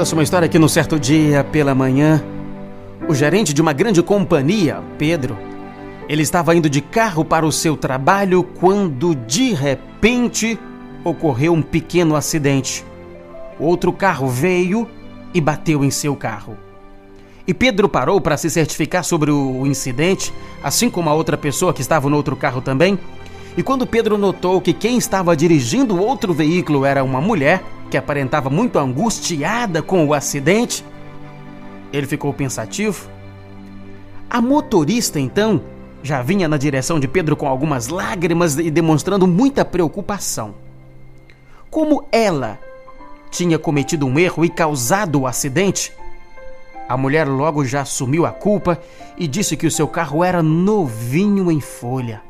Conta-se uma história que num certo dia, pela manhã, o gerente de uma grande companhia, Pedro, ele estava indo de carro para o seu trabalho quando, de repente, ocorreu um pequeno acidente. Outro carro veio e bateu em seu carro. E Pedro parou para se certificar sobre o incidente, assim como a outra pessoa que estava no outro carro também. E quando Pedro notou que quem estava dirigindo o outro veículo era uma mulher, que aparentava muito angustiada com o acidente, ele ficou pensativo. A motorista, então, já vinha na direção de Pedro com algumas lágrimas e demonstrando muita preocupação. Como ela tinha cometido um erro e causado o acidente, a mulher logo já assumiu a culpa e disse que o seu carro era novinho em folha.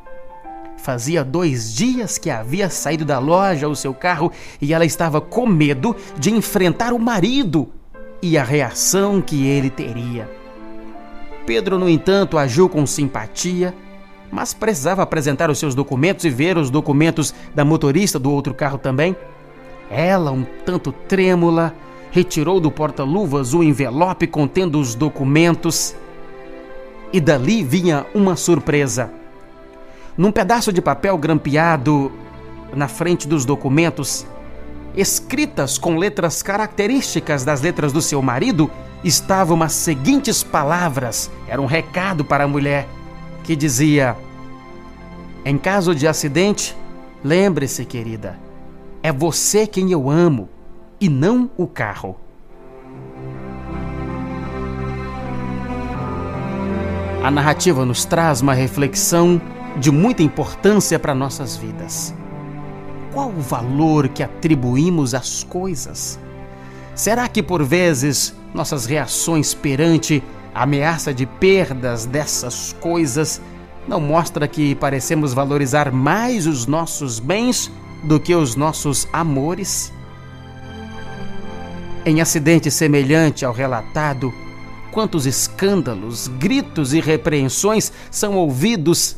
Fazia dois dias que havia saído da loja o seu carro e ela estava com medo de enfrentar o marido e a reação que ele teria. Pedro, no entanto, agiu com simpatia, mas precisava apresentar os seus documentos e ver os documentos da motorista do outro carro também. Ela, um tanto trêmula, retirou do porta-luvas o envelope contendo os documentos e dali vinha uma surpresa. Num pedaço de papel grampeado na frente dos documentos, escritas com letras características das letras do seu marido, estavam as seguintes palavras. Era um recado para a mulher que dizia: Em caso de acidente, lembre-se, querida, é você quem eu amo e não o carro. A narrativa nos traz uma reflexão de muita importância para nossas vidas. Qual o valor que atribuímos às coisas? Será que por vezes nossas reações perante a ameaça de perdas dessas coisas não mostra que parecemos valorizar mais os nossos bens do que os nossos amores? Em acidente semelhante ao relatado, quantos escândalos, gritos e repreensões são ouvidos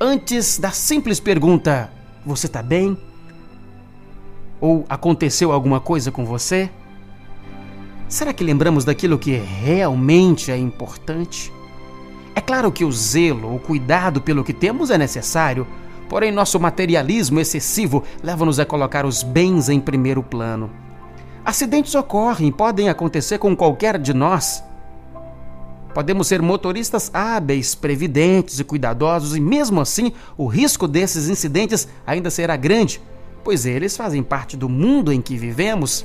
antes da simples pergunta: Você está bem? Ou aconteceu alguma coisa com você? Será que lembramos daquilo que realmente é importante? É claro que o zelo, o cuidado pelo que temos é necessário, porém nosso materialismo excessivo leva-nos a colocar os bens em primeiro plano. Acidentes ocorrem, podem acontecer com qualquer de nós. Podemos ser motoristas hábeis, previdentes e cuidadosos, e mesmo assim o risco desses incidentes ainda será grande, pois eles fazem parte do mundo em que vivemos.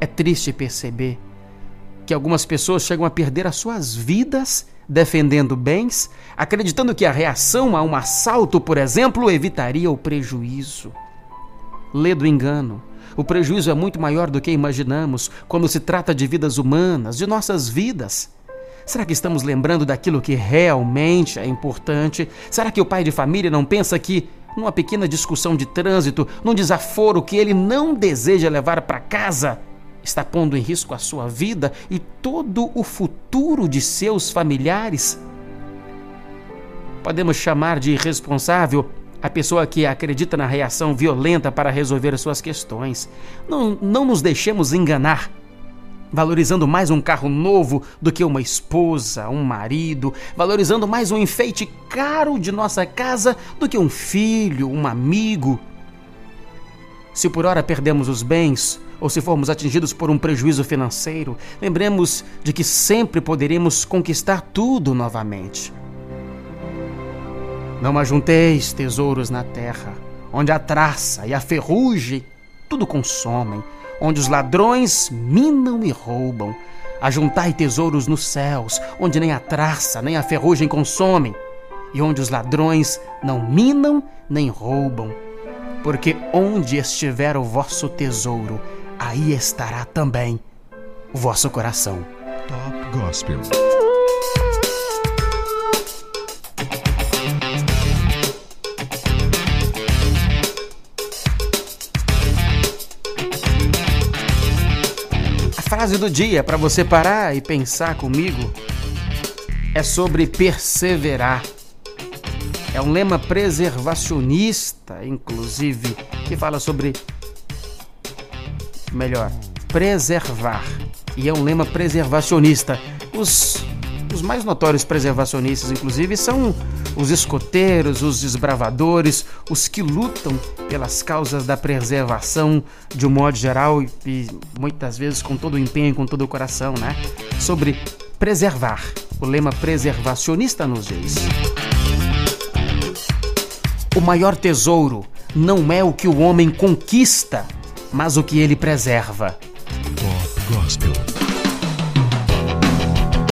É triste perceber que algumas pessoas chegam a perder as suas vidas defendendo bens, acreditando que a reação a um assalto, por exemplo, evitaria o prejuízo. Lê do engano. O prejuízo é muito maior do que imaginamos quando se trata de vidas humanas, de nossas vidas. Será que estamos lembrando daquilo que realmente é importante? Será que o pai de família não pensa que, numa pequena discussão de trânsito, num desaforo que ele não deseja levar para casa, está pondo em risco a sua vida e todo o futuro de seus familiares? Podemos chamar de irresponsável a pessoa que acredita na reação violenta para resolver suas questões. Não, não nos deixemos enganar valorizando mais um carro novo do que uma esposa, um marido, valorizando mais um enfeite caro de nossa casa do que um filho, um amigo. Se por hora perdemos os bens, ou se formos atingidos por um prejuízo financeiro, lembremos de que sempre poderemos conquistar tudo novamente. Não ajunteis tesouros na terra, onde a traça e a ferrugem tudo consomem, onde os ladrões minam e roubam. Ajuntai tesouros nos céus, onde nem a traça nem a ferrugem consomem, e onde os ladrões não minam nem roubam. Porque onde estiver o vosso tesouro, aí estará também o vosso coração. Top Gospel. Frase do dia para você parar e pensar comigo é sobre perseverar. É um lema preservacionista, inclusive, que fala sobre. Melhor, preservar. E é um lema preservacionista. Os, os mais notórios preservacionistas, inclusive, são os escoteiros, os desbravadores, os que lutam pelas causas da preservação de um modo geral e, e muitas vezes com todo o empenho, com todo o coração, né? Sobre preservar. O lema preservacionista nos diz. O maior tesouro não é o que o homem conquista, mas o que ele preserva. Pop Gospel.